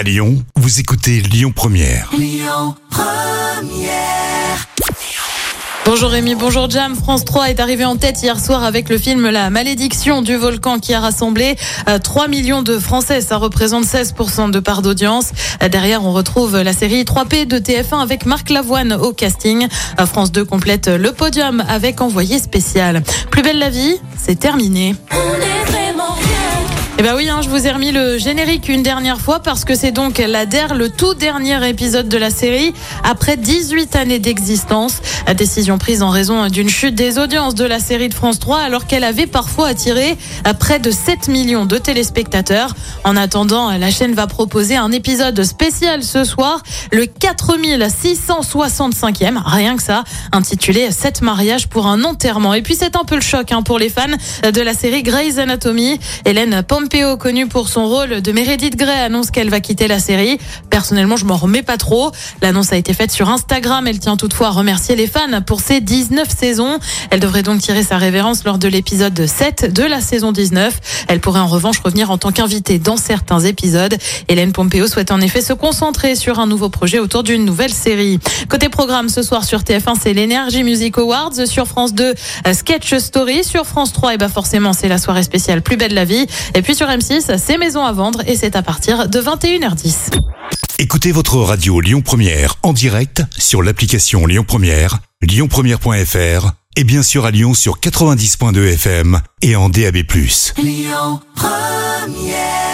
À Lyon, vous écoutez Lyon Première. Bonjour Rémi, bonjour Jam. France 3 est arrivé en tête hier soir avec le film La malédiction du volcan qui a rassemblé euh, 3 millions de Français. Ça représente 16% de part d'audience. Euh, Derrière, on retrouve la série 3P de TF1 avec Marc Lavoine au casting. Euh, France 2 complète le podium avec envoyé spécial. Plus belle la vie, c'est terminé. Eh ben oui, hein, je vous ai remis le générique une dernière fois parce que c'est donc la DER, le tout dernier épisode de la série après 18 années d'existence. La décision prise en raison d'une chute des audiences de la série de France 3 alors qu'elle avait parfois attiré près de 7 millions de téléspectateurs. En attendant, la chaîne va proposer un épisode spécial ce soir, le 4665e, rien que ça, intitulé 7 mariages pour un enterrement. Et puis c'est un peu le choc hein, pour les fans de la série Grey's Anatomy. Hélène Pompeo, connue pour son rôle de Meredith Grey, annonce qu'elle va quitter la série. Personnellement, je m'en remets pas trop. L'annonce a été faite sur Instagram. Elle tient toutefois à remercier les fans pour ces 19 saisons. Elle devrait donc tirer sa révérence lors de l'épisode 7 de la saison 19. Elle pourrait en revanche revenir en tant qu'invitée dans certains épisodes. Hélène Pompeo souhaite en effet se concentrer sur un nouveau projet autour d'une nouvelle série. Côté programme, ce soir sur TF1, c'est l'Energy Music Awards. Sur France 2, euh, Sketch Story. Sur France 3, et ben forcément, c'est la soirée spéciale Plus belle la vie. Et puis sur M6, c'est Maison à vendre et c'est à partir de 21h10. Écoutez votre radio Lyon Première en direct sur l'application Lyon Première, lyonpremière.fr et bien sûr à Lyon sur 90.2 FM et en DAB+. Lyon Première